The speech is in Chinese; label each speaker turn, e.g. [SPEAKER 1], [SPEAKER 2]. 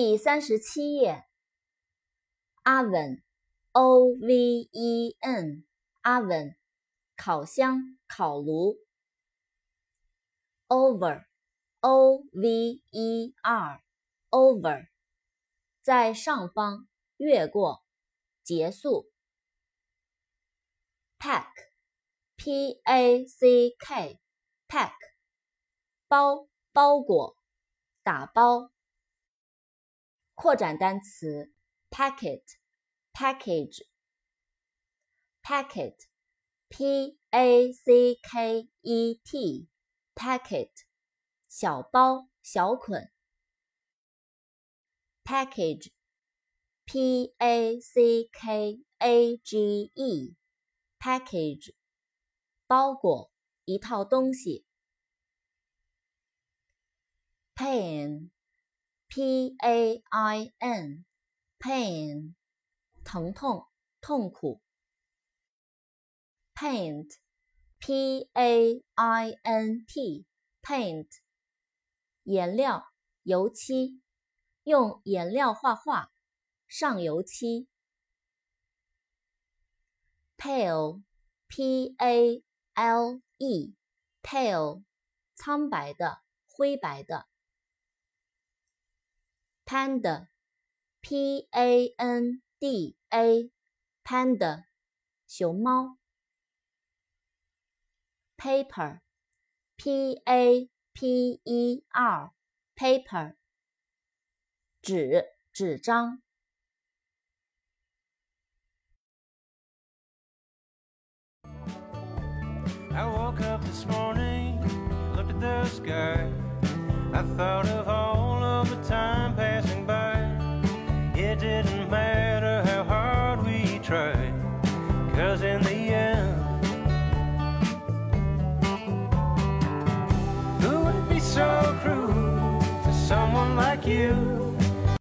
[SPEAKER 1] 第三十七页，oven，o v e n，oven，烤箱、烤炉。over，o v e r，over，在上方，越过，结束。pack，p a c k，pack，包，包裹，打包。扩展单词，packet，package，packet，p a c k e t，packet，小包、小捆。package，p a c k a g e，package，包裹，一套东西。pain。P A I N，pain，疼痛、痛苦。Paint，P A I N T，paint，颜料、油漆，用颜料画画，上油漆。Pale，P A L E，pale，苍白的、灰白的。Panda, P A N D A, panda, 熊猫。Paper, P A P E R, paper, 纸纸张。I woke up this morning, looked at the sky. I thought of you.